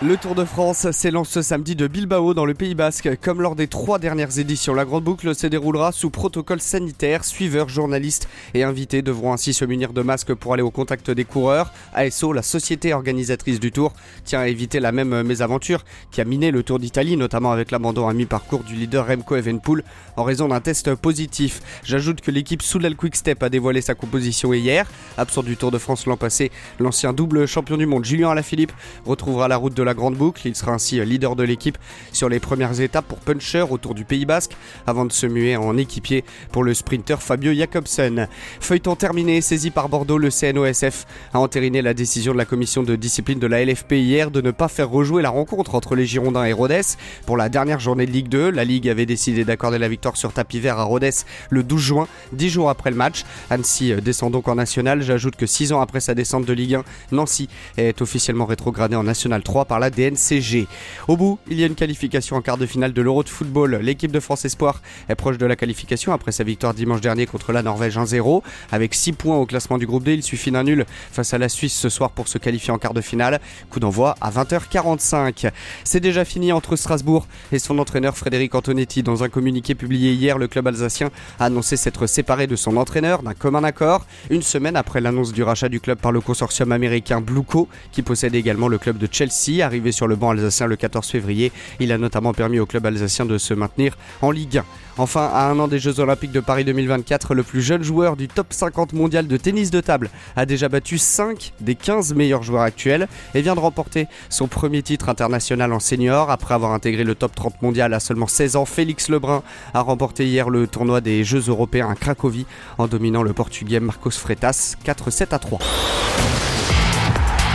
Le Tour de France s'élance ce samedi de Bilbao dans le Pays Basque. Comme lors des trois dernières éditions, la grande boucle se déroulera sous protocole sanitaire. Suiveurs, journalistes et invités devront ainsi se munir de masques pour aller au contact des coureurs. ASO, la société organisatrice du Tour, tient à éviter la même mésaventure qui a miné le Tour d'Italie, notamment avec l'abandon à mi-parcours du leader Remco Evenpool en raison d'un test positif. J'ajoute que l'équipe Soudal Quickstep a dévoilé sa composition hier. Absent du Tour de France l'an passé, l'ancien double champion du monde Julien Alaphilippe retrouvera la route de la grande boucle. Il sera ainsi leader de l'équipe sur les premières étapes pour Puncher autour du Pays Basque avant de se muer en équipier pour le sprinter Fabio Jacobsen. Feuilleton terminé, saisi par Bordeaux, le CNOSF a entériné la décision de la commission de discipline de la LFP hier de ne pas faire rejouer la rencontre entre les Girondins et Rodez pour la dernière journée de Ligue 2. La Ligue avait décidé d'accorder la victoire sur tapis vert à Rodez le 12 juin, 10 jours après le match. Annecy descend donc en National. J'ajoute que 6 ans après sa descente de Ligue 1, Nancy est officiellement rétrogradé en National 3 la DNCG. Au bout, il y a une qualification en quart de finale de l'Euro de football. L'équipe de France Espoir est proche de la qualification après sa victoire dimanche dernier contre la Norvège 1-0. Avec 6 points au classement du groupe D, il suffit d'un nul face à la Suisse ce soir pour se qualifier en quart de finale. Coup d'envoi à 20h45. C'est déjà fini entre Strasbourg et son entraîneur Frédéric Antonetti. Dans un communiqué publié hier, le club alsacien a annoncé s'être séparé de son entraîneur d'un commun accord, une semaine après l'annonce du rachat du club par le consortium américain Blueco, qui possède également le club de Chelsea, arrivé sur le banc alsacien le 14 février. Il a notamment permis au club alsacien de se maintenir en Ligue 1. Enfin, à un an des Jeux Olympiques de Paris 2024, le plus jeune joueur du top 50 mondial de tennis de table a déjà battu 5 des 15 meilleurs joueurs actuels et vient de remporter son premier titre international en senior. Après avoir intégré le top 30 mondial à seulement 16 ans, Félix Lebrun a remporté hier le tournoi des Jeux européens à Cracovie en dominant le portugais Marcos Freitas 4-7 à 3.